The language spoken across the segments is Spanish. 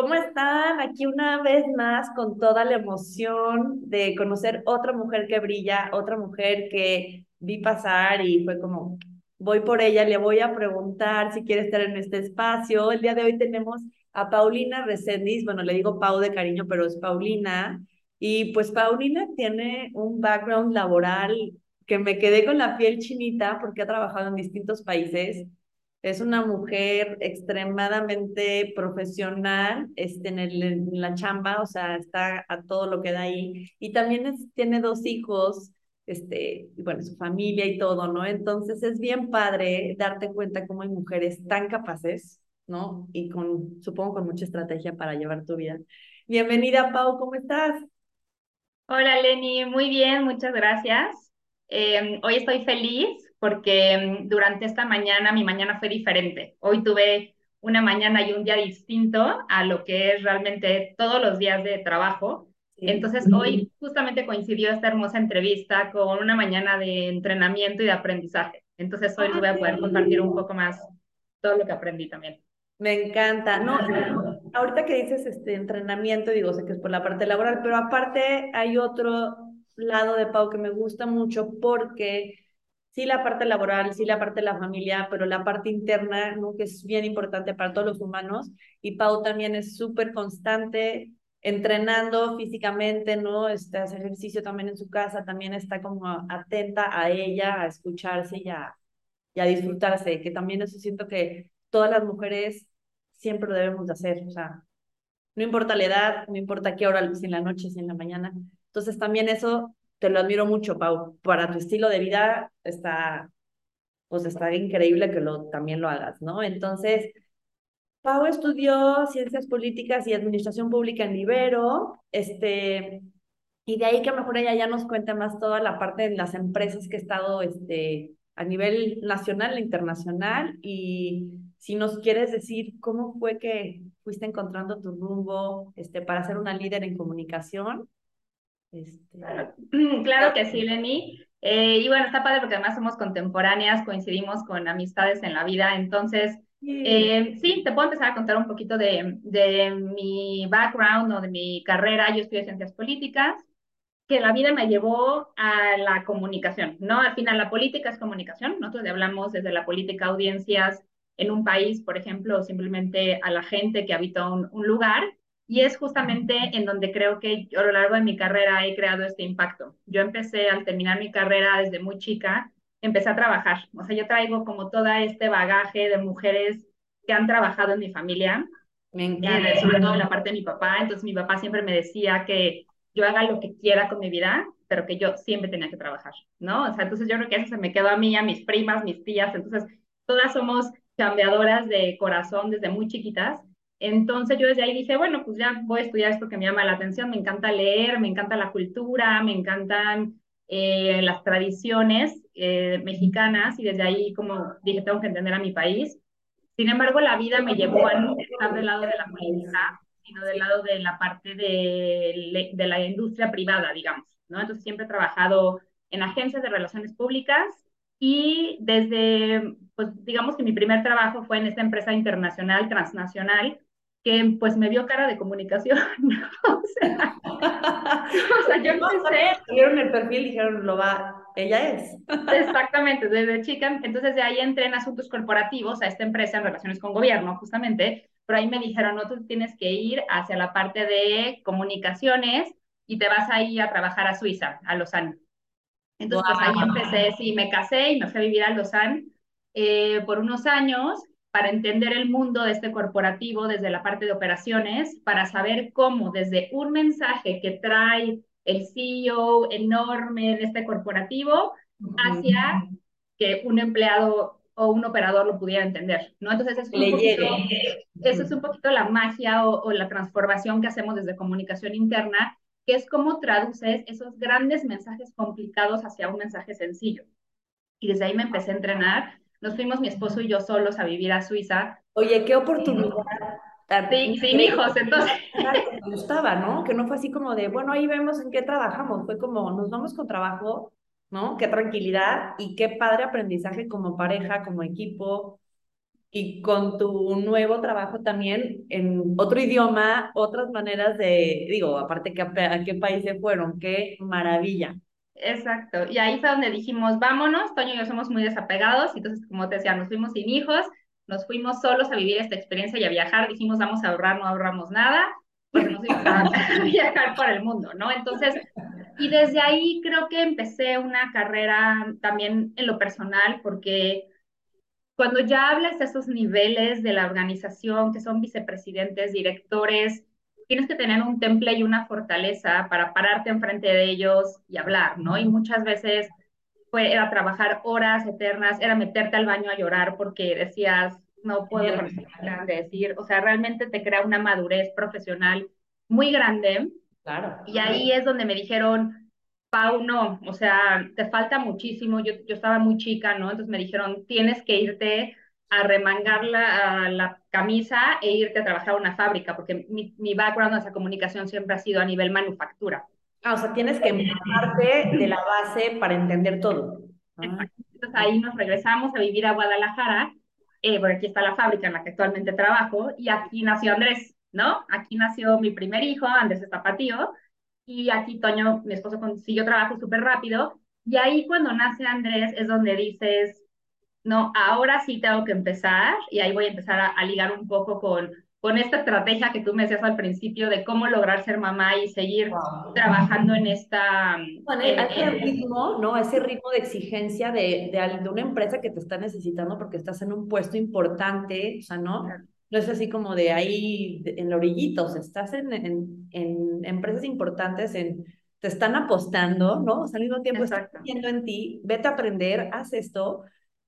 ¿Cómo están? Aquí una vez más con toda la emoción de conocer otra mujer que brilla, otra mujer que vi pasar y fue como, voy por ella, le voy a preguntar si quiere estar en este espacio. El día de hoy tenemos a Paulina Resendiz, bueno, le digo Pau de cariño, pero es Paulina. Y pues Paulina tiene un background laboral que me quedé con la piel chinita porque ha trabajado en distintos países es una mujer extremadamente profesional este, en, el, en la chamba, o sea, está a todo lo que da ahí. Y también tiene dos hijos, este, bueno, su familia y todo, ¿no? Entonces es bien padre darte cuenta cómo hay mujeres tan capaces, ¿no? Y con, supongo, con mucha estrategia para llevar tu vida. Bienvenida, Pau, ¿cómo estás? Hola, Lenny, muy bien, muchas gracias. Eh, hoy estoy feliz porque mm, durante esta mañana mi mañana fue diferente. Hoy tuve una mañana y un día distinto a lo que es realmente todos los días de trabajo. Entonces hoy justamente coincidió esta hermosa entrevista con una mañana de entrenamiento y de aprendizaje. Entonces hoy les voy a poder compartir un poco más todo lo que aprendí también. Me encanta. No, ahorita que dices este entrenamiento, digo, sé que es por la parte laboral, pero aparte hay otro lado de Pau que me gusta mucho porque sí la parte laboral, sí la parte de la familia, pero la parte interna, ¿no? que es bien importante para todos los humanos. Y Pau también es súper constante, entrenando físicamente, ¿no? Este, hace ejercicio también en su casa, también está como atenta a ella, a escucharse y a, y a disfrutarse, que también eso siento que todas las mujeres siempre lo debemos de hacer, o sea, no importa la edad, no importa qué hora, si en la noche, si en la mañana. Entonces también eso te lo admiro mucho, Pau. Para tu estilo de vida está, pues está increíble que lo, también lo hagas, ¿no? Entonces, Pau estudió Ciencias Políticas y Administración Pública en Libero, este, y de ahí que mejor ella ya nos cuente más toda la parte de las empresas que ha estado este, a nivel nacional e internacional, y si nos quieres decir cómo fue que fuiste encontrando tu rumbo este, para ser una líder en comunicación, este, claro que sí, Lenny. Eh, y bueno, está padre porque además somos contemporáneas, coincidimos con amistades en la vida, entonces, eh, sí, te puedo empezar a contar un poquito de, de mi background o de mi carrera. Yo estudié ciencias políticas, que la vida me llevó a la comunicación, ¿no? Al final la política es comunicación, nosotros hablamos desde la política audiencias en un país, por ejemplo, simplemente a la gente que habita un, un lugar, y es justamente en donde creo que yo a lo largo de mi carrera he creado este impacto. Yo empecé al terminar mi carrera desde muy chica, empecé a trabajar. O sea, yo traigo como todo este bagaje de mujeres que han trabajado en mi familia, me encanta. Eh, sobre todo en la parte de mi papá. Entonces mi papá siempre me decía que yo haga lo que quiera con mi vida, pero que yo siempre tenía que trabajar, ¿no? O sea, entonces yo creo que eso se me quedó a mí, a mis primas, mis tías. Entonces todas somos cambiadoras de corazón desde muy chiquitas entonces yo desde ahí dije, bueno, pues ya voy a estudiar esto que me llama la atención, me encanta leer, me encanta la cultura, me encantan eh, las tradiciones eh, mexicanas y desde ahí como dije, tengo que entender a mi país. Sin embargo, la vida me llevó a no estar del lado de la política, sino del lado de la parte de, de la industria privada, digamos, ¿no? Entonces siempre he trabajado en agencias de relaciones públicas y desde, pues digamos que mi primer trabajo fue en esta empresa internacional, transnacional, que pues me vio cara de comunicación. o, sea, o sea, yo no sé. Vieron el perfil y dijeron, lo va, ella es. Exactamente, desde chica. Entonces de ahí entré en asuntos corporativos a esta empresa en relaciones con gobierno, justamente. Pero ahí me dijeron, no, tú tienes que ir hacia la parte de comunicaciones y te vas ahí a trabajar a Suiza, a Lausanne. Entonces, pues ahí empecé, sí, me casé y me fui a vivir a Lausanne eh, por unos años para entender el mundo de este corporativo desde la parte de operaciones, para saber cómo desde un mensaje que trae el CEO enorme de este corporativo hacia que un empleado o un operador lo pudiera entender, ¿no? Entonces es un poquito, eso es un poquito la magia o, o, la transformación que hacemos desde comunicación interna, que es cómo traduces esos grandes mensajes complicados hacia un mensaje sencillo. Y desde ahí me empecé a entrenar nos fuimos mi esposo y yo solos a vivir a Suiza. Oye, qué oportunidad. Sí, sin hijos, entonces. Me gustaba, ¿no? Que no fue así como de, bueno, ahí vemos en qué trabajamos. Fue como, nos vamos con trabajo, ¿no? Qué tranquilidad y qué padre aprendizaje como pareja, como equipo. y con tu nuevo trabajo también en otro idioma, otras maneras de, digo, aparte que a, qué país se fueron, qué maravilla. Exacto, y ahí fue donde dijimos, vámonos, Toño y yo somos muy desapegados, entonces como te decía, nos fuimos sin hijos, nos fuimos solos a vivir esta experiencia y a viajar, dijimos, vamos a ahorrar, no ahorramos nada, porque nos íbamos a viajar por el mundo, ¿no? Entonces, y desde ahí creo que empecé una carrera también en lo personal, porque cuando ya hablas de esos niveles de la organización, que son vicepresidentes, directores, tienes que tener un temple y una fortaleza para pararte enfrente de ellos y hablar, ¿no? Y muchas veces fue, era trabajar horas eternas, era meterte al baño a llorar porque decías, no puedo con de decir, o sea, realmente te crea una madurez profesional muy grande. Claro. Y ahí es donde me dijeron, Pau, no, o sea, te falta muchísimo, yo, yo estaba muy chica, ¿no? Entonces me dijeron, tienes que irte a remangar la, la camisa e irte a trabajar a una fábrica, porque mi, mi background en esa comunicación siempre ha sido a nivel manufactura. Ah, o sea, tienes que parte de la base para entender todo. Entonces ahí nos regresamos a vivir a Guadalajara, eh, porque aquí está la fábrica en la que actualmente trabajo, y aquí nació Andrés, ¿no? Aquí nació mi primer hijo, Andrés Zapatío, y aquí Toño, mi esposo, consiguió trabajo súper rápido. Y ahí cuando nace Andrés es donde dices, no, ahora sí tengo que empezar y ahí voy a empezar a, ligar un poco con, con esta estrategia que tú me decías al principio de cómo lograr ser mamá y seguir trabajando en esta... Bueno, ese ritmo, ¿no? Ese ritmo de exigencia de, de, de, una empresa que te está necesitando porque estás en un puesto importante, o sea, ¿no? no es así como de ahí en la orillita, o sea, estás en, en, en, empresas importantes, en, te están apostando, ¿no? O sea, al mismo tiempo están viendo en ti, vete a aprender, haz esto,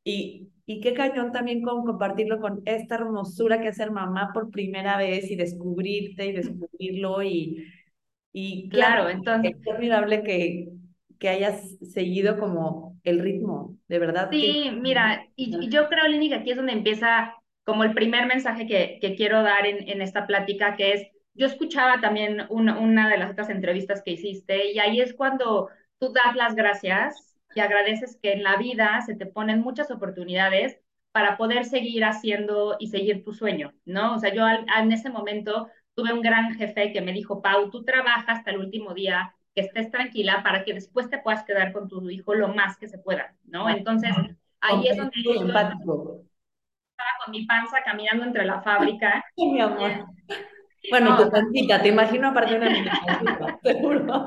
y, y qué cañón también con compartirlo con esta hermosura que es ser mamá por primera vez y descubrirte y descubrirlo y, y claro, entonces es admirable que, que hayas seguido como el ritmo, de verdad. Sí, mira, y, y, yo creo, Lini, que aquí es donde empieza como el primer mensaje que, que quiero dar en, en, esta plática, que es, yo escuchaba también una, una de las otras entrevistas que hiciste y ahí es cuando tú das las gracias y agradeces que en la vida se te ponen muchas oportunidades para poder seguir haciendo y seguir tu sueño, ¿no? O sea, yo en ese momento tuve un gran jefe que me dijo, Pau, tú trabajas hasta el último día, que estés tranquila para que después te puedas quedar con tu hijo lo más que se pueda, ¿no? Entonces, ahí es donde yo, con mi panza caminando entre la fábrica. mi amor. Bueno, tu pancita, te imagino aparte de una seguro.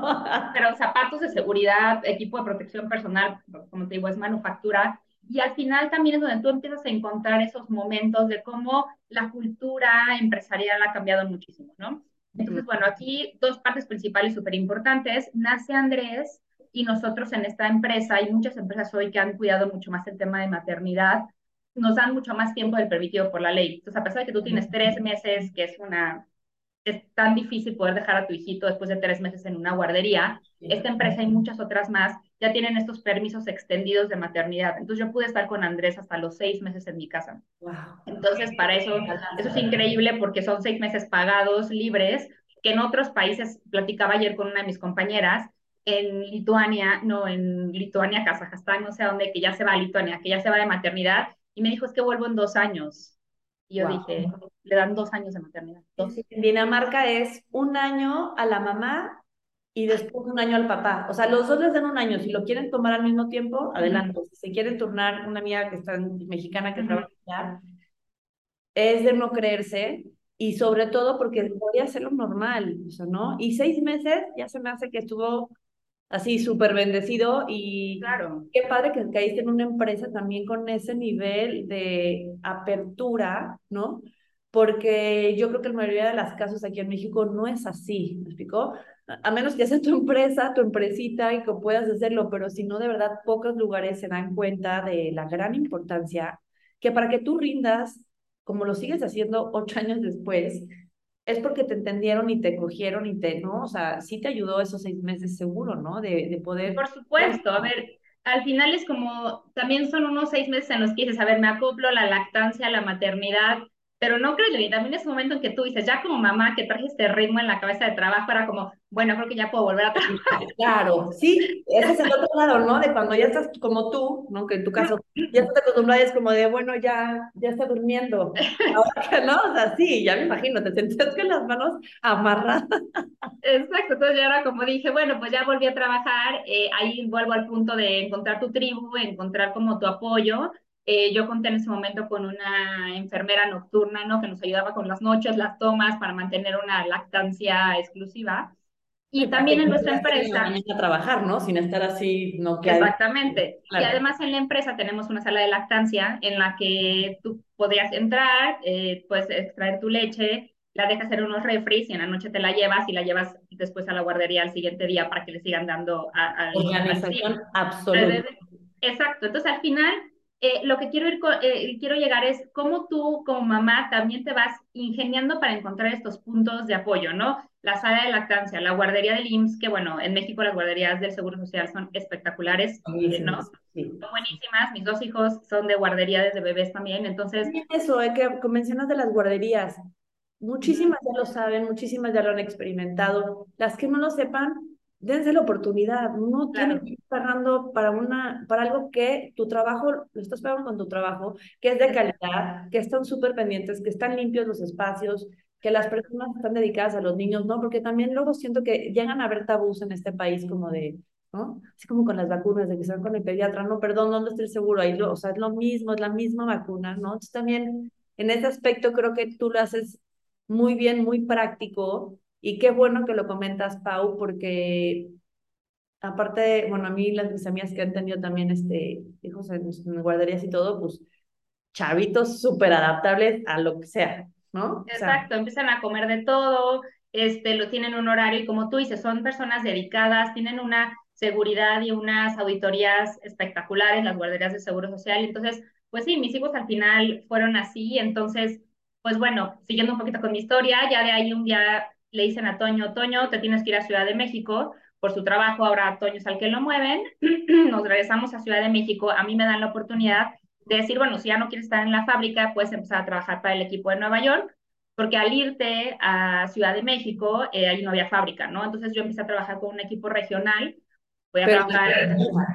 Pero zapatos de seguridad, equipo de protección personal, como te digo, es manufactura. Y al final también es donde tú empiezas a encontrar esos momentos de cómo la cultura empresarial ha cambiado muchísimo, ¿no? Entonces, bueno, aquí dos partes principales súper importantes. Nace Andrés y nosotros en esta empresa, hay muchas empresas hoy que han cuidado mucho más el tema de maternidad, nos dan mucho más tiempo del permitido por la ley. Entonces, a pesar de que tú tienes tres meses, que es una es tan difícil poder dejar a tu hijito después de tres meses en una guardería, esta empresa y muchas otras más ya tienen estos permisos extendidos de maternidad. Entonces yo pude estar con Andrés hasta los seis meses en mi casa. Entonces para eso, eso es increíble porque son seis meses pagados, libres, que en otros países, platicaba ayer con una de mis compañeras, en Lituania, no, en Lituania, Kazajstán, no sé dónde, que ya se va a Lituania, que ya se va de maternidad y me dijo, es que vuelvo en dos años. Y yo dije, le dan dos años de maternidad. En Dinamarca es un año a la mamá y después un año al papá. O sea, los dos les dan un año. Si lo quieren tomar al mismo tiempo, adelante. Si se quieren turnar, una amiga que está mexicana que trabaja allá, es de no creerse y sobre todo porque voy a hacerlo normal, ¿no? Y seis meses ya se me hace que estuvo así súper bendecido y claro. qué padre que caíste en una empresa también con ese nivel de apertura, ¿no? Porque yo creo que la mayoría de las casos aquí en México no es así, ¿me explicó? A menos que sea tu empresa, tu empresita y que puedas hacerlo, pero si no, de verdad, pocos lugares se dan cuenta de la gran importancia que para que tú rindas, como lo sigues haciendo ocho años después, es porque te entendieron y te cogieron y te, ¿no? O sea, sí te ayudó esos seis meses seguro, ¿no? De, de poder... Por supuesto, a ver, al final es como, también son unos seis meses en los que dices, a ver, me acoplo la lactancia, la maternidad, pero no creo, y también ese momento en que tú dices, ya como mamá que traje este ritmo en la cabeza de trabajo, era como, bueno, creo que ya puedo volver a trabajar. Claro, sí, ese es el otro lado, ¿no? De cuando ya estás como tú, ¿no? Que en tu caso ya estás acostumbrada, es como de, bueno, ya, ya está durmiendo. Ahora que no, o sea, sí, ya me imagino, te sentías con las manos amarradas. Exacto, entonces ya era como dije, bueno, pues ya volví a trabajar, eh, ahí vuelvo al punto de encontrar tu tribu, encontrar como tu apoyo, eh, yo conté en ese momento con una enfermera nocturna, ¿no? Que nos ayudaba con las noches, las tomas para mantener una lactancia exclusiva. Y también en nuestra empresa. A trabajar, ¿no? Sin estar así, no que Exactamente. Y además en la empresa tenemos una sala de lactancia en la que tú podrías entrar, eh, puedes extraer tu leche, la dejas en unos refris y en la noche te la llevas y la llevas después a la guardería al siguiente día para que le sigan dando a, Organización absoluta. Exacto. Entonces al final eh, lo que quiero, ir, eh, quiero llegar es cómo tú como mamá también te vas ingeniando para encontrar estos puntos de apoyo, ¿no? La sala de lactancia, la guardería del IMSS, que bueno, en México las guarderías del Seguro Social son espectaculares, ¿no? Son buenísimas, mis dos hijos son de guardería desde bebés también, entonces... Eso, eh, que mencionas de las guarderías, muchísimas ya lo saben, muchísimas ya lo han experimentado, las que no lo sepan, dense la oportunidad, no tienen que ir pagando para, una, para algo que tu trabajo, lo estás pagando con tu trabajo, que es de calidad, que están súper pendientes, que están limpios los espacios, que las personas están dedicadas a los niños, ¿no? Porque también luego siento que llegan a haber tabús en este país como de, ¿no? Así como con las vacunas, de que se van con el pediatra, no, perdón, ¿dónde está el seguro? Ahí lo, o sea, es lo mismo, es la misma vacuna, ¿no? Entonces también en ese aspecto creo que tú lo haces muy bien, muy práctico, y qué bueno que lo comentas, Pau, porque aparte, bueno, a mí las mis amigas que han tenido también este, hijos en, guarderías y todo, pues chavitos súper adaptables a lo que sea, ¿no? Exacto, empiezan a comer de todo, este, lo tienen un horario y como tú dices, son personas dedicadas, tienen una seguridad y unas auditorías espectaculares, las guarderías de Seguro Social. Entonces, pues sí, mis hijos al final fueron así. Entonces, pues bueno, siguiendo un poquito con mi historia, ya de ahí un día le dicen a Toño, Toño, te tienes que ir a Ciudad de México por su trabajo, ahora Toño es al que lo mueven, nos regresamos a Ciudad de México, a mí me dan la oportunidad de decir, bueno, si ya no quieres estar en la fábrica, puedes empezar a trabajar para el equipo de Nueva York, porque al irte a Ciudad de México, eh, ahí no había fábrica, ¿no? Entonces yo empecé a trabajar con un equipo regional, voy a trabajar en la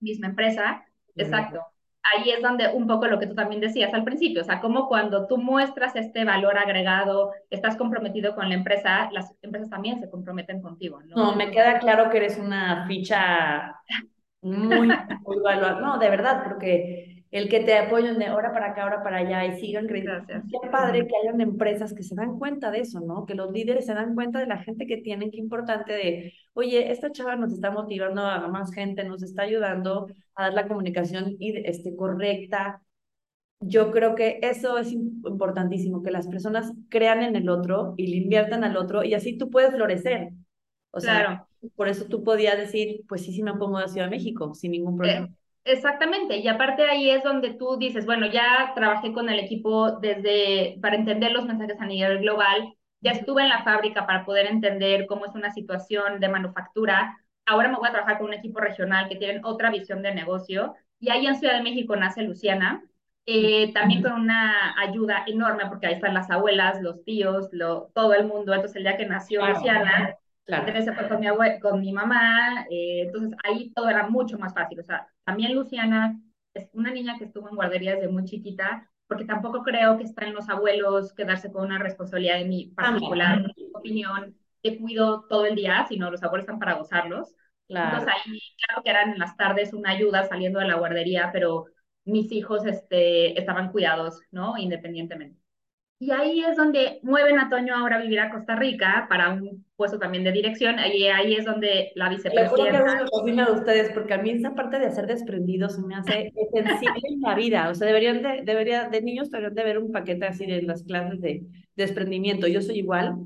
misma empresa, exacto ahí es donde un poco lo que tú también decías al principio, o sea, como cuando tú muestras este valor agregado, estás comprometido con la empresa, las empresas también se comprometen contigo, ¿no? No, me queda claro que eres una ficha muy, muy valorada. No, de verdad, porque el que te apoyen de ahora para acá, ahora para allá y sigan creciendo. Qué padre que hayan empresas que se dan cuenta de eso, ¿no? Que los líderes se dan cuenta de la gente que tienen, qué importante de, oye, esta chava nos está motivando a más gente, nos está ayudando a dar la comunicación este, correcta. Yo creo que eso es importantísimo, que las personas crean en el otro y le inviertan al otro y así tú puedes florecer. O sea, por eso tú podías decir, pues sí, sí me pongo de Ciudad de México, sin ningún problema. Eh, Exactamente, y aparte ahí es donde tú dices, bueno, ya trabajé con el equipo desde para entender los mensajes a nivel global, ya estuve en la fábrica para poder entender cómo es una situación de manufactura, ahora me voy a trabajar con un equipo regional que tienen otra visión de negocio, y ahí en Ciudad de México nace Luciana, eh, también con una ayuda enorme, porque ahí están las abuelas, los tíos, lo, todo el mundo, entonces el día que nació Luciana, Claro. se fue con mi, con mi mamá, eh, entonces ahí todo era mucho más fácil. O sea, también Luciana es una niña que estuvo en guardería desde muy chiquita, porque tampoco creo que está en los abuelos quedarse con una responsabilidad de mi particular opinión, que cuido todo el día, sino los abuelos están para gozarlos. Claro. Entonces ahí, claro que eran en las tardes una ayuda saliendo de la guardería, pero mis hijos este, estaban cuidados, ¿no? Independientemente. Y ahí es donde mueven a Toño ahora a vivir a Costa Rica para un puesto también de dirección. Ahí, ahí es donde la vicepresidenta... Me de ustedes, porque a mí esa parte de ser desprendidos me hace esencial en la vida. O sea, deberían de, debería, de niños deberían de ver un paquete así de las clases de desprendimiento. Yo soy igual.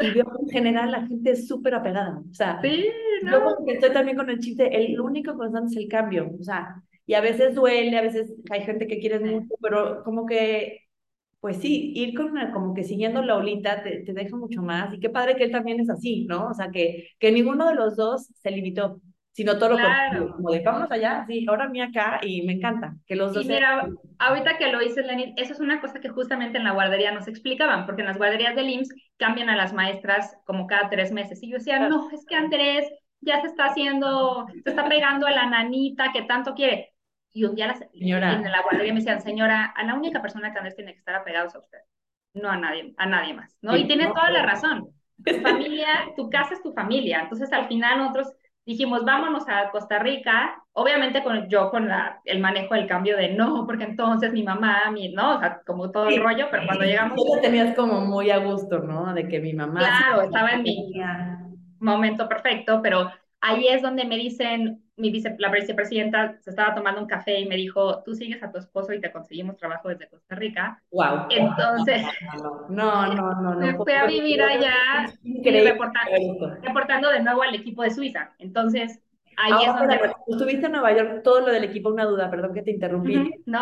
Y veo en general la gente es súper apegada. O sea, sí, ¿no? yo estoy también con el chiste, el único constante es el cambio. O sea, y a veces duele, a veces hay gente que quieres mucho, pero como que pues sí, ir con como que siguiendo la olita te, te, deja mucho más. Y qué padre que él también es así, ¿no? O sea, que, que ninguno de los dos se limitó, sino todo lo contrario, como de vamos allá, sí, ahora mí acá, y me encanta que los dos... Y mira, ahorita que lo dices, Lenny, eso es una cosa que justamente en la guardería nos explicaban, porque en las guarderías del IMSS cambian a las maestras como cada tres meses, y yo decía, no, es que Andrés ya se está haciendo, se está pegando a la nanita que tanto quiere. Y un día señora. en la guardería me decían, señora, a la única persona que Andrés tiene que estar apegado es a usted, no a nadie, a nadie más, ¿no? y tiene toda la razón. Tu familia, tu casa es tu familia, entonces al final nosotros dijimos, vámonos a Costa Rica, obviamente con yo con la, el manejo del cambio de no, porque entonces mi mamá, mi, no, o sea, como todo el rollo, pero cuando llegamos... Tú tenías como muy a gusto, ¿no? De que mi mamá... Claro, estaba en mi momento perfecto, pero ahí es donde me dicen, mi vice, la vicepresidenta se estaba tomando un café y me dijo, tú sigues a tu esposo y te conseguimos trabajo desde Costa Rica. Wow. Entonces, no, no, no, no. Me fui a vivir allá reportando, reportando de nuevo al equipo de Suiza. Entonces, ahí es donde... estuviste en Nueva York, todo lo del equipo, una duda, perdón que te interrumpí. no,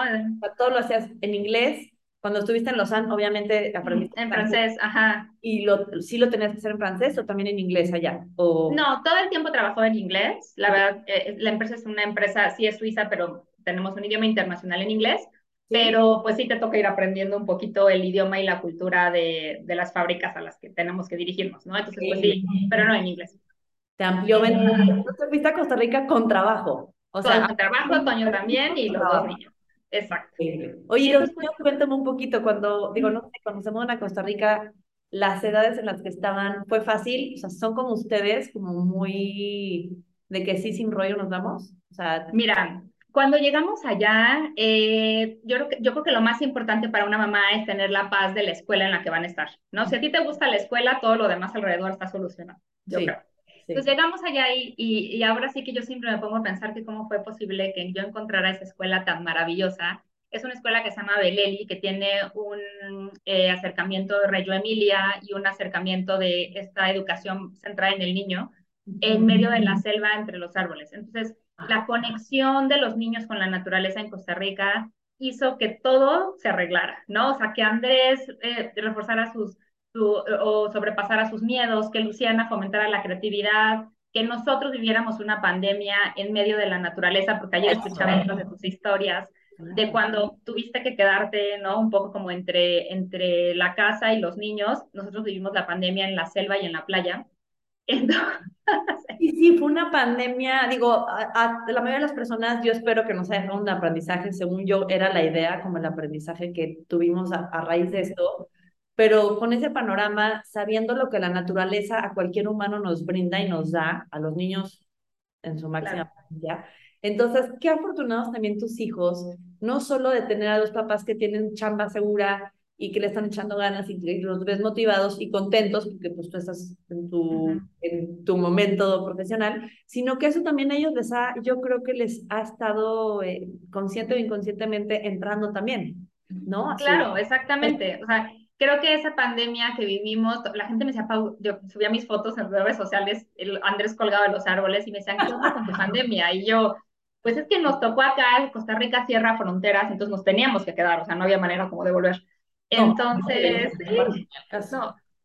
todo lo hacías en inglés, cuando estuviste en Lausanne, obviamente aprendiste en francés, ajá. ¿Y lo, sí lo tenías que hacer en francés o también en inglés allá? O... No, todo el tiempo trabajó en inglés. La verdad, eh, la empresa es una empresa, sí es suiza, pero tenemos un idioma internacional en inglés. Pero pues sí te toca ir aprendiendo un poquito el idioma y la cultura de, de las fábricas a las que tenemos que dirigirnos, ¿no? Entonces, pues sí, pero no en inglés. Te amplió Entonces fuiste a Costa Rica con trabajo. O sea, con trabajo, Toño también y los dos niños. Exacto. Oye, cuéntame un poquito, cuando, digo, no sé, cuando se mudan a Costa Rica, las edades en las que estaban, ¿fue fácil? O sea, ¿son como ustedes, como muy de que sí, sin rollo nos damos? O sea... Mira, cuando llegamos allá, eh, yo, creo que, yo creo que lo más importante para una mamá es tener la paz de la escuela en la que van a estar, ¿no? Si a ti te gusta la escuela, todo lo demás alrededor está solucionado, yo creo. Entonces llegamos allá y, y, ahora sí que yo siempre me pongo a pensar que cómo fue posible que yo encontrara esa escuela tan maravillosa. Es una escuela que se llama Beleli, que tiene un eh, acercamiento de Reggio Emilia y un acercamiento de esta educación centrada en el niño en medio de la selva entre los árboles. Entonces, la conexión de los niños con la naturaleza en Costa Rica hizo que todo se arreglara, ¿no? O sea, que Andrés eh, reforzara sus o sobrepasar a sus miedos, que Luciana fomentara la creatividad, que nosotros viviéramos una pandemia en medio de la naturaleza, porque ayer escuchaba otras de tus historias, de cuando tuviste que quedarte, ¿no? Un poco como entre, entre la casa y los niños. Nosotros vivimos la pandemia en la selva y en la playa. Entonces... Sí, sí, fue una pandemia, digo, a, la mayoría de las personas, yo espero que nos haya dejado un aprendizaje, según yo, era la idea, como el aprendizaje que tuvimos a, a raíz de esto, pero con ese panorama, sabiendo lo que la naturaleza a cualquier humano nos brinda y nos da, a los niños en su máxima claro. Entonces, qué afortunados también tus hijos, no solo de tener a dos papás que tienen chamba segura y que le están echando ganas y que los ves motivados y contentos porque pues tú estás en tu, en tu momento profesional, sino que eso también a ellos les ha, yo creo que les ha estado eh, consciente o inconscientemente entrando también, ¿no? claro, exactamente. O sea, creo que esa pandemia que vivimos, la gente me decía, Pau, yo subía mis fotos en redes sociales, el Andrés colgado en los árboles y me decían, ¿qué onda con tu pandemia? Y yo, pues es que nos tocó acá, Costa Rica cierra fronteras, entonces nos teníamos que quedar, o sea, no había manera como de volver. Entonces,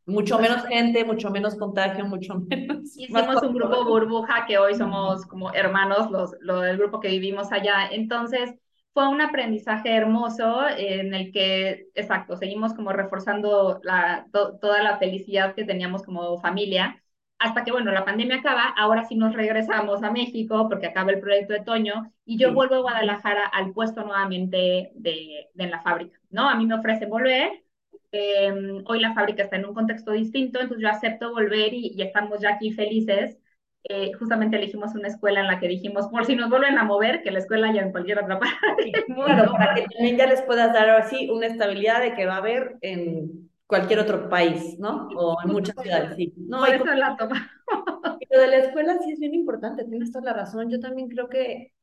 Mucho menos gente, mucho menos contagio, mucho menos. Hicimos un grupo burbuja que hoy somos como hermanos, los, lo del grupo que vivimos allá. Entonces, fue un aprendizaje hermoso en el que, exacto, seguimos como reforzando la, toda la felicidad que teníamos como familia, hasta que, bueno, la pandemia acaba, ahora sí nos regresamos a México porque acaba el proyecto de Toño y yo vuelvo a Guadalajara al puesto nuevamente de, de la fábrica, ¿no? A mí me ofrece volver, em, hoy la fábrica está en un contexto distinto, entonces yo acepto volver y, y estamos ya aquí felices eh, justamente elegimos una escuela en la que dijimos, por si nos vuelven a mover, que la escuela haya en cualquier otra parte Claro, para que también ya les puedas dar así una estabilidad de que va a haber en cualquier otro país, ¿no? O en muchas ciudades, sí. No, por eso la toma. Lo de la escuela sí es bien importante, tienes toda la razón. Yo también creo que,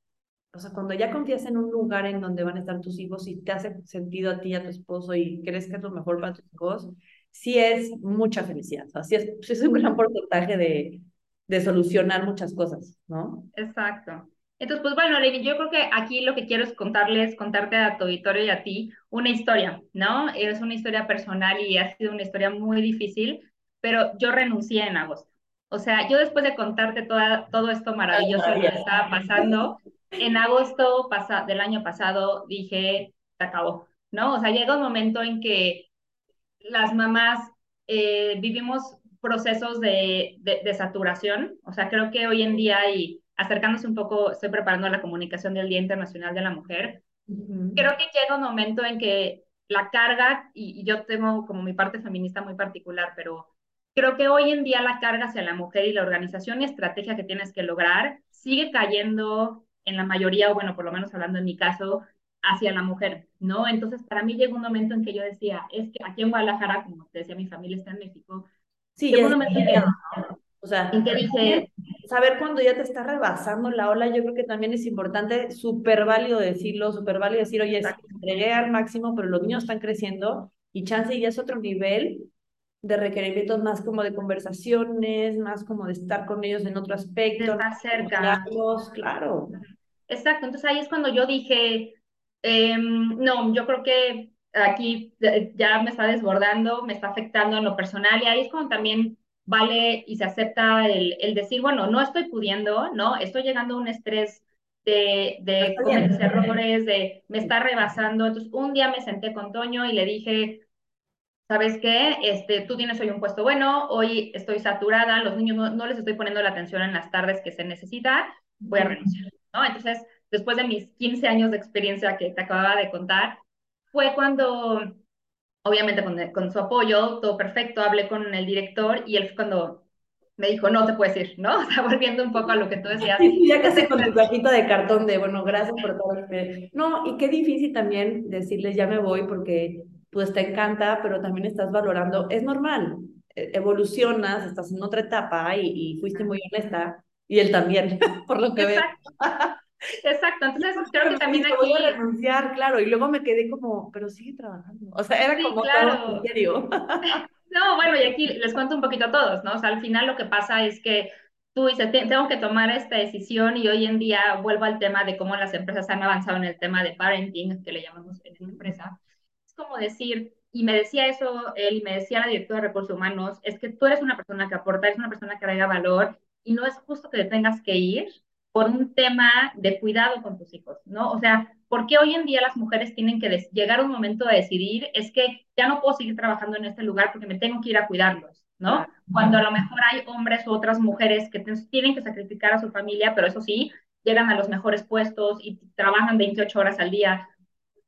o sea, cuando ya confías en un lugar en donde van a estar tus hijos y te hace sentido a ti, a tu esposo y crees que es lo mejor para tus hijos, sí es mucha felicidad. O sea, sí es, sí es un gran porcentaje de, de solucionar muchas cosas, ¿no? Exacto. Entonces, pues bueno, yo creo que aquí lo que quiero es contarles, contarte a tu auditorio y a ti una historia, ¿no? Es una historia personal y ha sido una historia muy difícil, pero yo renuncié en agosto. O sea, yo después de contarte toda, todo esto maravilloso que me estaba pasando, en agosto pasa, del año pasado dije, se acabó, ¿no? O sea, llega un momento en que las mamás eh, vivimos procesos de, de, saturación. O sea, creo que hoy en día y acercándose un poco, estoy preparando la comunicación del Día Internacional de la Mujer. Creo que llega un momento en que la carga, y, y, yo tengo como mi parte feminista muy particular, pero creo que hoy en día la carga hacia la mujer y la organización y estrategia que tienes que lograr sigue cayendo en la mayoría, o bueno, por lo menos hablando en mi caso, hacia la mujer, ¿no? Entonces, para mí llegó un momento en que yo decía, es que aquí en Guadalajara, como te decía, mi familia está en México, sí, que, o sea, en saber cuando ya te está rebasando la ola, yo creo que también es importante, súper válido decirlo, súper válido decir, oye, entregué al máximo, pero los niños están creciendo y chance ya es otro nivel de requerimientos más como de conversaciones, más como de estar con ellos en otro aspecto. De estar cerca. Claro. Exacto, entonces ahí es cuando yo dije, em, no, yo creo que aquí ya me está desbordando, me está afectando en lo personal y ahí es cuando también vale y se acepta el, el decir, bueno, no estoy pudiendo, ¿no? Estoy llegando a un estrés de, de errores, de me está rebasando. Entonces, un día me senté con Toño y le dije, ¿sabes qué? Este, tú tienes hoy un puesto bueno, hoy estoy saturada, los niños no, les estoy poniendo la atención en las tardes que se necesita, voy a renunciar, ¿no? Entonces, después de mis 15 años de experiencia que te acababa de contar, fue cuando, obviamente con, con su apoyo, todo perfecto, hablé con el director y él fue cuando me dijo, no te puedes ir, ¿no? O sea, volviendo un poco a lo que tú decías. Sí, ya casi con tu cajita de cartón de, bueno, gracias por todo. No, y qué difícil también decirles, ya me voy, porque pues te encanta, pero también estás valorando, es normal, e, evolucionas, estás en otra etapa y, fuiste muy honesta, y él también, por lo que veo. Exacto, entonces creo que también aquí... Voy a renunciar, claro, y luego me quedé como, pero sigue trabajando, o sea, era como claro. serio. No, bueno, y aquí les cuento un poquito a todos, ¿no? O sea, al final lo que pasa es que tú dices, tengo que tomar esta decisión y hoy en día vuelvo al tema de cómo las empresas han avanzado en el tema de parenting, que le llamamos en la empresa, como decir, y me decía eso él, y me decía la directora de recursos humanos, es que tú eres una persona que aporta, eres una persona que agrega valor, y no es justo que te tengas que ir por un tema de cuidado con tus hijos, ¿no? O sea, ¿por qué hoy en día las mujeres tienen que llegar a un momento de decidir, es que ya no puedo seguir trabajando en este lugar porque me tengo que ir a cuidarlos, ¿no? Cuando a lo mejor hay hombres u otras mujeres que tienen que sacrificar a su familia, pero eso sí, llegan a los mejores puestos y trabajan 28 horas al día.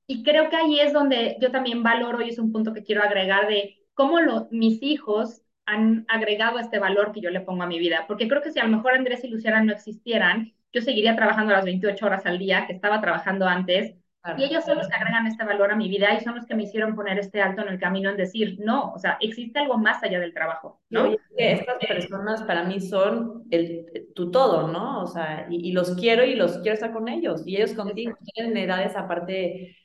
Y creo que ahí es donde yo también valoro y es un punto que quiero agregar de cómo lo, mis hijos han agregado este valor que yo le pongo a mi vida. Porque creo que si a lo mejor Andrés y Luciana no existieran, yo seguiría trabajando las 28 horas al día que estaba trabajando antes. Y ellos son los que agregan este valor a mi vida y son los que me hicieron poner este alto en el camino en decir, no, o sea, existe algo más allá del trabajo, ¿no? estas personas para mí son el, tu todo, ¿no? O sea, y, y, los quiero y los quiero estar con ellos y ellos contigo. Tienen edades aparte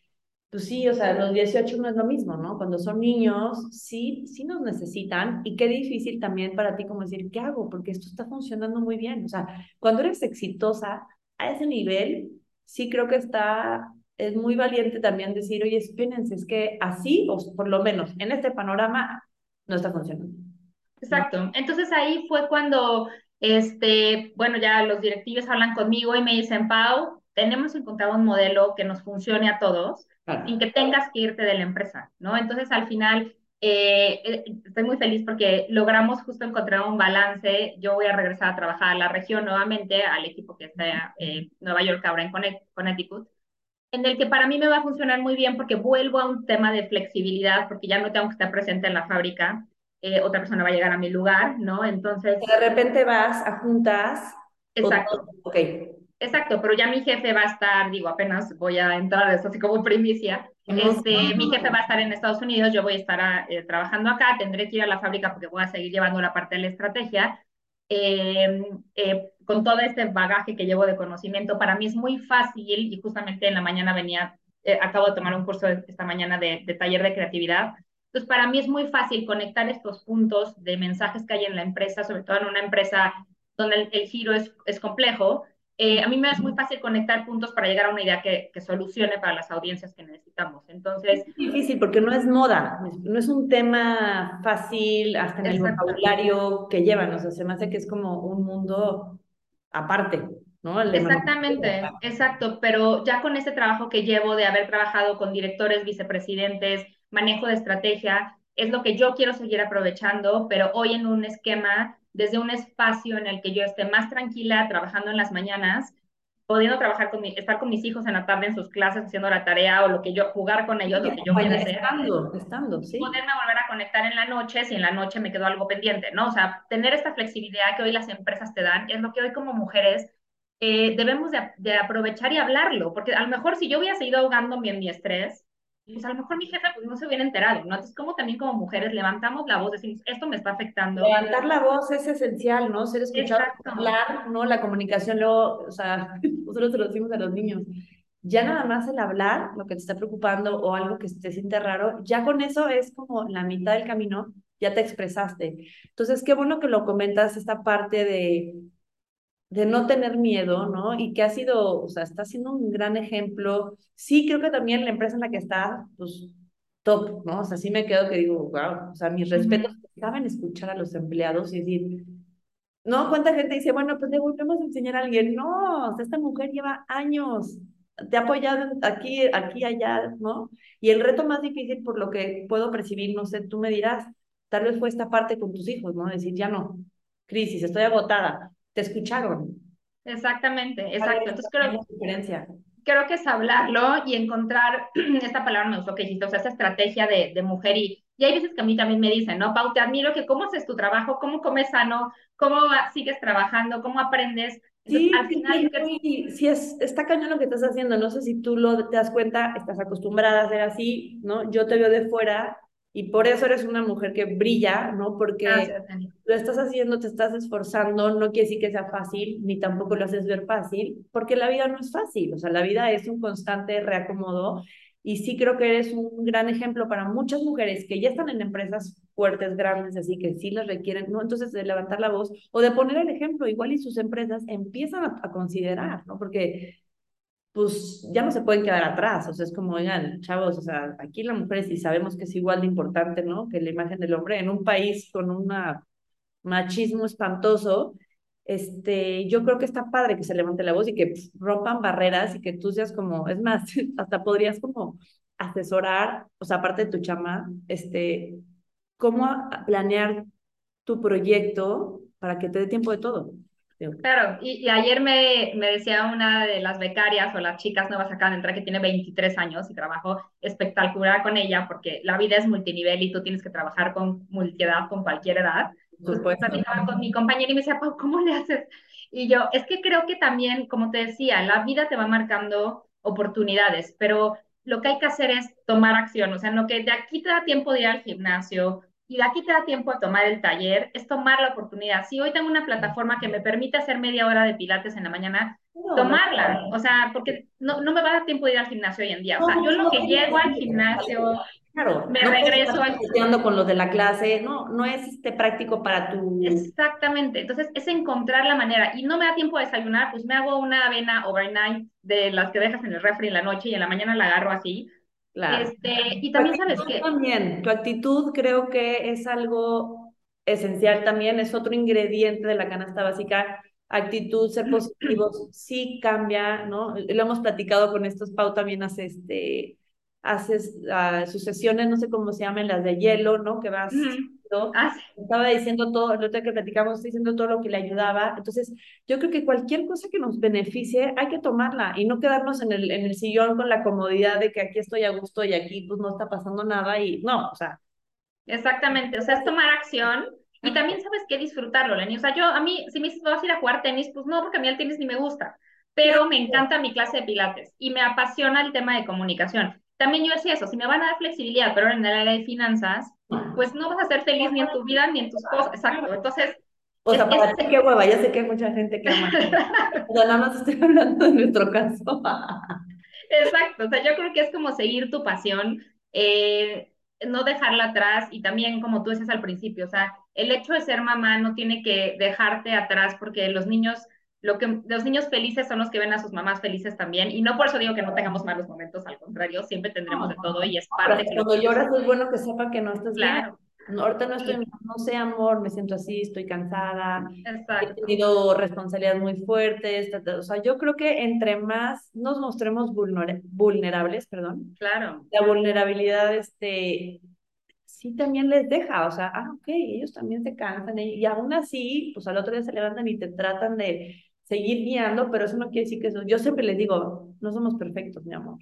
pues sí, o sea, los 18 no es lo mismo, ¿no? Cuando son niños, sí, sí nos necesitan y qué difícil también para ti como decir, ¿qué hago? Porque esto está funcionando muy bien. O sea, cuando eres exitosa a ese nivel, sí creo que está, es muy valiente también decir, oye, espérense, es que así, o por lo menos en este panorama, no está funcionando. Exacto. Entonces ahí fue cuando, este, bueno, ya los directivos hablan conmigo y me dicen, Pau, tenemos encontrado un modelo que nos funcione a todos sin que tengas que irte de la empresa, ¿no? Entonces, al final, eh, eh, estoy muy feliz porque logramos justo encontrar un balance. Yo voy a regresar a trabajar a la región nuevamente, al equipo que está en Nueva York, ahora en Connecticut, en el que para mí me va a funcionar muy bien porque vuelvo a un tema de flexibilidad, porque ya no tengo que estar presente en la fábrica, eh, otra persona va a llegar a mi lugar, ¿no? Entonces... De repente vas a juntas. Exacto. Ok. Exacto, pero ya mi jefe va a estar, digo, apenas voy a entrar, es así como primicia. Este, mi jefe va a estar en Estados Unidos, yo voy a estar eh, trabajando acá, tendré que ir a la fábrica porque voy a seguir llevando la parte de la estrategia. Em, eh, con todo este bagaje que llevo de conocimiento, para mí es muy fácil y justamente en la mañana venía, eh, acabo de tomar un curso esta mañana de, de taller de creatividad. Entonces, para mí es muy fácil conectar estos puntos de mensajes que hay en la empresa, sobre todo en una empresa donde el, el giro es, es complejo, eh, a mí me es muy fácil conectar puntos para llegar a una idea que, que solucione para las audiencias que necesitamos. Entonces... Es difícil porque no es moda, no es un tema fácil hasta en el vocabulario que llevan, o sea, se me hace que es como un mundo aparte. ¿No? Exactamente, exacto, pero ya con este trabajo que llevo de haber trabajado con directores, vicepresidentes, manejo de estrategia, es lo que yo quiero seguir aprovechando, pero hoy en un esquema, desde un espacio en el que yo esté más tranquila trabajando en las mañanas, pudiendo trabajar con mi, estar con mis hijos en la tarde en sus clases haciendo la tarea o lo que yo, jugar con ellos, lo que yo quiera hacer. Estando, estando, sí. Poderme volver a conectar en la noche si en la noche me quedó algo pendiente, ¿no? O sea, tener esta flexibilidad que hoy las empresas te dan es lo que hoy como mujeres eh, debemos de, de, aprovechar y hablarlo, porque a lo mejor si yo hubiera seguido ahogándome en mi estrés, pues a lo mejor mi jefe pues no se hubiera enterado, ¿no? Entonces, como también como mujeres levantamos la voz, decimos, esto me está afectando. Levantar la voz es esencial, ¿no? Ser escuchado, hablar, ¿no? La comunicación, luego, o sea, nosotros se lo decimos a los niños, ya nada más el hablar, lo que te está preocupando o algo que te siente raro, ya con eso es como la mitad del camino, ya te expresaste. Entonces, qué bueno que lo comentas, esta parte de de no tener miedo, ¿no? Y que ha sido, o sea, está siendo un gran ejemplo. Sí, creo que también la empresa en la que está, pues, top, ¿no? O sea, sí me quedo que digo, wow, o sea, mis respetos, saben escuchar a los empleados y decir, no, cuánta gente dice, bueno, pues le volvemos a enseñar a alguien, no, o sea, esta mujer lleva años, te ha apoyado aquí, aquí, allá, ¿no? Y el reto más difícil, por lo que puedo percibir, no sé, tú me dirás, tal vez fue esta parte con tus hijos, ¿no? Decir, ya no, crisis, estoy agotada, te escucharon. Exactamente, exacto. Entonces creo, creo que es hablarlo y encontrar, esta palabra me gustó que dijiste, o sea, esa estrategia de, de mujer y, y hay veces que a mí también me dicen, ¿no? Pau, te admiro que cómo haces tu trabajo, cómo comes sano, cómo sigues trabajando, cómo aprendes. sí, al final, sí, sí, es, está cañón lo que estás haciendo. No sé si tú lo te das cuenta, estás acostumbrada a ser así, ¿no? Yo te veo de fuera y por eso eres una mujer que brilla, ¿no? Porque lo estás haciendo, te estás esforzando, no quiere decir que sea fácil, ni tampoco lo haces ver fácil, porque la vida no es fácil, o sea, la vida es un constante reacomodo y sí creo que eres un gran ejemplo para muchas mujeres que ya están en empresas fuertes, grandes, así que sí las requieren, ¿no? Entonces, de levantar la voz o de poner el ejemplo, igual y sus empresas empiezan a, a considerar, ¿no? Porque pues ya no se pueden quedar atrás, o sea, es como, oigan, chavos, o sea, aquí la mujer sí sabemos que es igual de importante, ¿no? Que la imagen del hombre en un país con un machismo espantoso, este, yo creo que está padre que se levante la voz y que rompan barreras y que tú seas como, es más, hasta podrías como asesorar, o sea, aparte de tu chama, este, cómo planear tu proyecto para que te dé tiempo de todo. Claro, y, ayer me, me, decía una de las becarias o las chicas nuevas acá de entrar que tiene 23 años y trabajo espectacular con ella porque la vida es multinivel y tú tienes que trabajar con multiedad, con cualquier edad. Entonces platicaba con mi compañera y me decía, ¿cómo le haces? Y yo, es que creo que también, como te decía, la vida te va marcando oportunidades, pero lo que hay que hacer es tomar acción, o sea, en lo que de aquí te da tiempo de ir al gimnasio, y de aquí te da tiempo a tomar el taller, es tomar la oportunidad. Si hoy tengo una plataforma que me permite hacer media hora de pilates en la mañana, tomarla. O sea, porque no, no me va a dar tiempo de ir al gimnasio hoy en día. O sea, yo lo que llego al gimnasio, claro, me regreso al... con los de la clase, no, no es este práctico para tu... Exactamente, entonces es encontrar la manera. Y no me da tiempo a desayunar, pues me hago una avena overnight de las que dejas en el refri en la noche y en la mañana la agarro así Claro. Este, y también sabes que... También, tu actitud creo que es algo esencial también, es otro ingrediente de la canasta básica. Actitud, ser positivos, sí cambia, ¿no? Lo hemos platicado con estos, Pau también hace este, haces uh, sus sesiones, no sé cómo se llaman, las de hielo, ¿no? Que vas Ah, estaba diciendo todo, lo que platicamos, diciendo todo lo que le ayudaba. Entonces, yo creo que cualquier cosa que nos beneficie, hay que tomarla y no quedarnos en el, en el sillón con la comodidad de que aquí estoy a gusto y aquí pues no está pasando nada y no, o sea. Exactamente, o sea, es tomar acción y también sabes qué disfrutarlo, Lenny. O sea, yo, a mí, si me dices, vas a ir a jugar tenis, pues no, porque a mí el tenis ni me gusta, pero me encanta mi clase de pilates y me apasiona el tema de comunicación. También yo decía eso, si me van a dar flexibilidad, pero en el área de finanzas, pues no vas a ser feliz ni en tu vida ni en tus cosas. Exacto. Entonces. O sea, para ti qué hueva, ya sé que hay mucha gente que ama. o sea, nada más estoy hablando de nuestro caso. Exacto. O sea, yo creo que es como seguir tu pasión, eh, no dejarla atrás y también, como tú dices al principio, o sea, el hecho de ser mamá no tiene que dejarte atrás porque los niños lo que los niños felices son los que ven a sus mamás felices también, y no por eso digo que no tengamos malos momentos, al contrario, siempre tendremos de todo y es parte. Pero cuando lloras es bueno que sepan que no estás claro. bien. ahorita no estoy, no sé, amor, me siento así, estoy cansada, Exacto. he tenido responsabilidades muy fuertes, o sea, yo creo que entre más nos mostremos vulnerables, perdón, claro. la vulnerabilidad, este, sí también les deja, o sea, ah, ok, ellos también se cansan, y aún así, pues al otro día se levantan y te tratan de seguir guiando, pero eso no quiere decir que eso, yo siempre les digo, no somos perfectos, mi amor,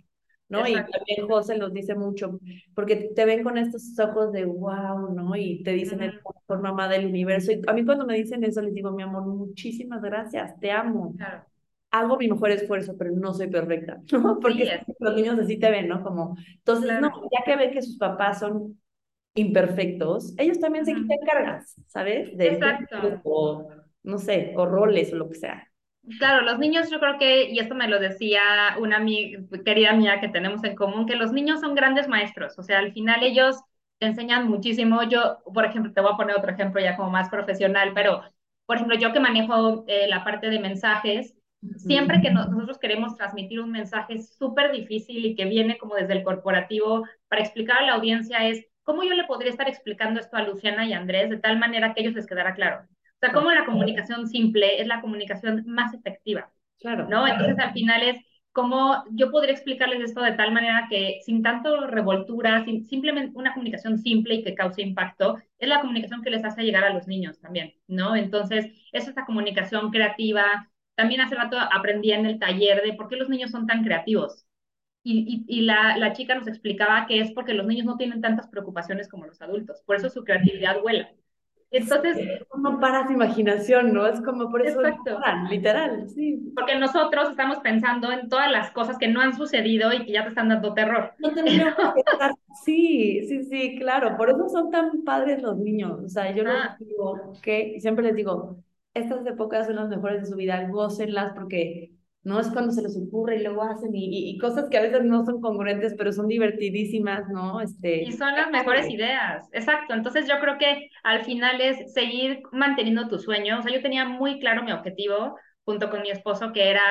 ¿no? Y también José los dice mucho, porque te ven con estos ojos de wow, ¿no? Y te dicen, el mejor mamá del universo. Y a mí cuando me dicen eso, les digo, mi amor, muchísimas gracias, te amo. Hago mi mejor esfuerzo, pero no soy perfecta, ¿no? Porque los niños así te ven, ¿no? Como, entonces, no, ya que ven que sus papás son imperfectos, ellos también se quitan cargas, ¿sabes? De Exacto. O, no sé, o roles o lo que sea. Claro, los niños yo creo que, y esto me lo decía una mi, querida mía que tenemos en común, que los niños son grandes maestros, o sea, al final ellos te enseñan muchísimo. Yo, por ejemplo, te voy a poner otro ejemplo ya como más profesional, pero, por ejemplo, yo que manejo eh, la parte de mensajes, siempre que nosotros queremos transmitir un mensaje súper difícil y que viene como desde el corporativo para explicar a la audiencia es, ¿cómo yo le podría estar explicando esto a Luciana y Andrés de tal manera que ellos les quedara claro? O sea, como la comunicación simple es la comunicación más efectiva. Claro. ¿No? Entonces, al final es cómo yo podría explicarles esto de tal manera que sin tanto revoltura, sin, simplemente una comunicación simple y que cause impacto, es la comunicación que les hace llegar a los niños también, ¿no? Entonces, es esta comunicación creativa. También hace rato aprendí en el taller de por qué los niños son tan creativos. Y, y, y la, la, chica nos explicaba que es porque los niños no tienen tantas preocupaciones como los adultos, por eso su creatividad vuela. Entonces, es como para su imaginación, ¿no? Es como por eso literal, literal, sí. Porque nosotros estamos pensando en todas las cosas que no han sucedido y que ya te están dando terror. No tenemos que estar, sí, sí, sí, claro, por eso son tan padres los niños. O sea, yo les ah. digo que siempre les digo, estas épocas son las mejores de su vida, gócenlas porque ¿no? Es cuando se les ocurre y luego hacen y, y, cosas que a veces no son congruentes, pero son divertidísimas, ¿no? Este... Y son las mejores ideas, exacto. Entonces yo creo que al final es seguir manteniendo tu sueño. O sea, yo tenía muy claro mi objetivo junto con mi esposo, que era,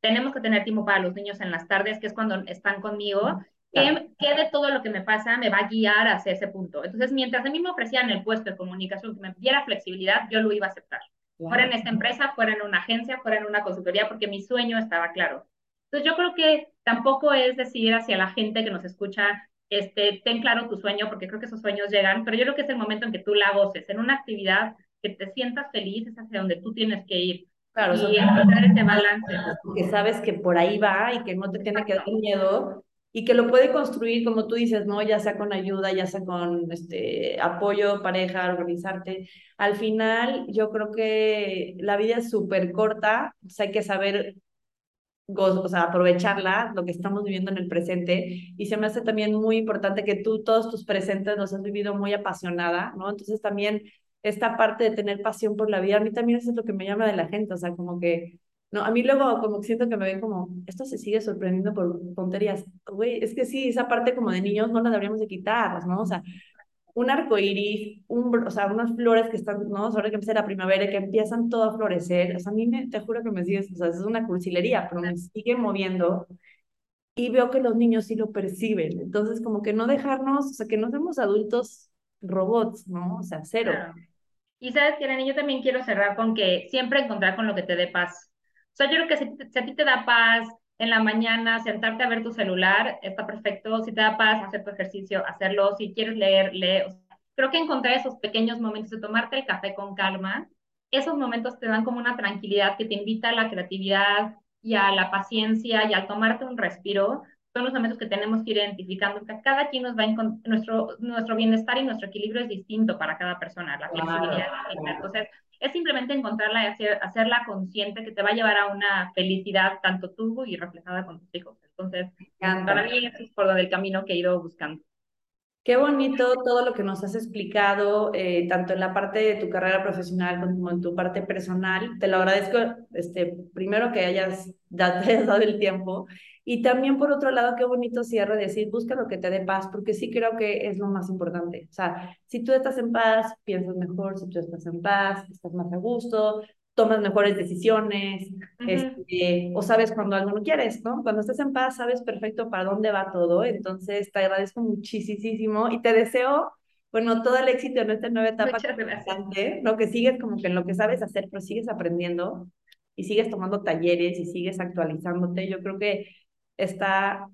tenemos que tener tiempo para los niños en las tardes, que es cuando están conmigo. ¿Qué, ¿Qué, de todo lo que me pasa me va a guiar hacia ese punto? Entonces, mientras a mí me ofrecían el puesto de comunicación que me diera flexibilidad, yo lo iba a aceptar fuera en esta empresa, fuera en una agencia, fuera en una consultoría, porque mi sueño estaba claro. Entonces yo creo que tampoco es decir hacia la gente que nos escucha, este, ten claro tu sueño, porque creo que esos sueños llegan, pero yo creo que es el momento en que tú la goces, en una actividad que te sientas feliz, es hacia donde tú tienes que ir. Claro, y encontrar ese balance. Que sabes que por ahí va y que no te tiene que dar miedo y que lo puede construir, como tú dices, ¿no? Ya sea con ayuda, ya sea con este, apoyo, pareja, organizarte. Al final, yo creo que la vida es súper corta, o sea, hay que saber o sea, aprovecharla, lo que estamos viviendo en el presente, y se me hace también muy importante que tú todos tus presentes los has vivido muy apasionada, ¿no? Entonces también esta parte de tener pasión por la vida, a mí también eso es lo que me llama de la gente, o sea, como que no, a mí luego como siento que me ven como, esto se sigue sorprendiendo por tonterías. Güey, es que sí, esa parte como de niños no la deberíamos de quitar, ¿no? O sea, un arco iris, un, o sea, unas flores que están, ¿no? Ahora que empieza la primavera y que empiezan todo a florecer. O sea, a mí me, te juro que me sigue, o sea, es una cursilería, pero me sigue moviendo y veo que los niños sí lo perciben. Entonces, como que no dejarnos, o sea, que no seamos adultos robots, ¿no? O sea, cero. Y sabes, Karen, yo también quiero cerrar con que siempre encontrar con lo que te dé paz. O sea, yo creo que si, a ti te da paz en la mañana sentarte a ver tu celular, está perfecto. Si te da paz hacer tu ejercicio, hacerlo. Si quieres leer, lee. creo que encontrar esos pequeños momentos de tomarte el café con calma, esos momentos te dan como una tranquilidad que te invita a la creatividad y a la paciencia y al tomarte un respiro. Son los momentos que tenemos que ir identificando, que cada quien nos va a nuestro, nuestro bienestar y nuestro equilibrio es distinto para cada persona, la flexibilidad. Entonces, es simplemente encontrarla y hacerla consciente que te va a llevar a una felicidad tanto tú y reflejada con tus hijos. Entonces, para mí eso es por donde el camino que he ido buscando. Qué bonito todo lo que nos has explicado, eh, tanto en la parte de tu carrera profesional como en tu parte personal. Te lo agradezco, este, primero que hayas, hayas dado el tiempo y también por otro lado, qué bonito cierre decir, busca lo que te dé paz, porque sí creo que es lo más importante. O sea, si tú estás en paz, piensas mejor, si tú estás en paz, estás más a gusto, tomas mejores decisiones, este, o sabes cuando algo no quieres, ¿no? Cuando estás en paz, sabes perfecto para dónde va todo. Entonces, te agradezco muchísimo y te deseo, bueno, todo el éxito en esta nueva etapa. Muchas gracias. ¿no? Que sigues como que en lo que sabes hacer, pero sigues aprendiendo y sigues tomando talleres y sigues actualizándote. Yo creo que está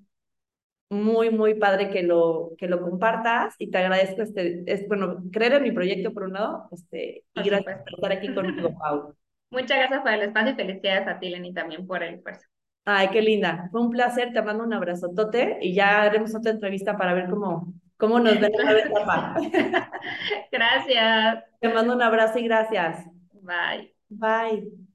muy, muy padre que lo, que lo compartas y te agradezco, este, es, bueno, creer en mi proyecto por un lado, este, y gracias por estar aquí conmigo, Pau. Muchas gracias por el espacio y felicidades a ti, Lenny, también por el esfuerzo. Ay, qué linda. Fue un placer, te mando un abrazotote y ya haremos otra entrevista para ver cómo, cómo nos ven la gracias. Te mando un abrazo y gracias. Bye. Bye.